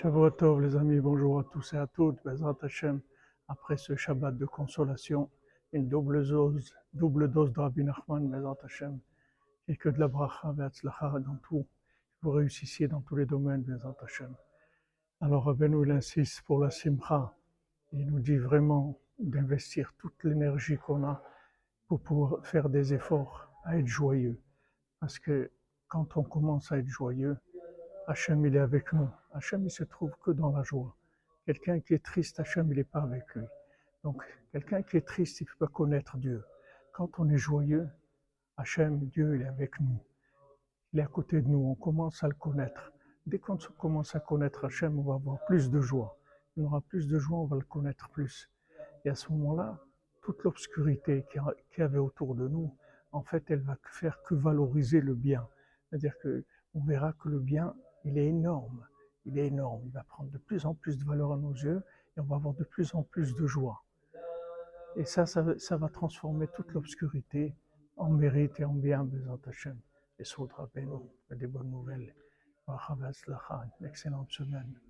Shavuot les amis, bonjour à tous et à toutes. Bezrat Hashem, après ce Shabbat de consolation, une double dose, double dose de Rabbi Nachman, Bezrat Hashem, et que de la bracha ve'atzlacha dans tout. Vous réussissiez dans tous les domaines, Bezrat Hashem. Alors Rabbeinu, il insiste pour la simcha. Il nous dit vraiment d'investir toute l'énergie qu'on a pour pouvoir faire des efforts à être joyeux. Parce que quand on commence à être joyeux, Hachem, il est avec nous. Hachem, il se trouve que dans la joie. Quelqu'un qui est triste, Hachem, il n'est pas avec lui. Donc, quelqu'un qui est triste, il ne peut pas connaître Dieu. Quand on est joyeux, Hachem, Dieu, il est avec nous. Il est à côté de nous. On commence à le connaître. Dès qu'on commence à connaître Hachem, on va avoir plus de joie. On aura plus de joie, on va le connaître plus. Et à ce moment-là, toute l'obscurité qu'il y avait autour de nous, en fait, elle va faire que valoriser le bien. C'est-à-dire que on verra que le bien, il est énorme. Il est énorme. Il va prendre de plus en plus de valeur à nos yeux et on va avoir de plus en plus de joie. Et ça, ça, va transformer toute l'obscurité en mérite et en bien, Bézant Hachem. Et Soudra Beno, des bonnes nouvelles. Une excellente semaine.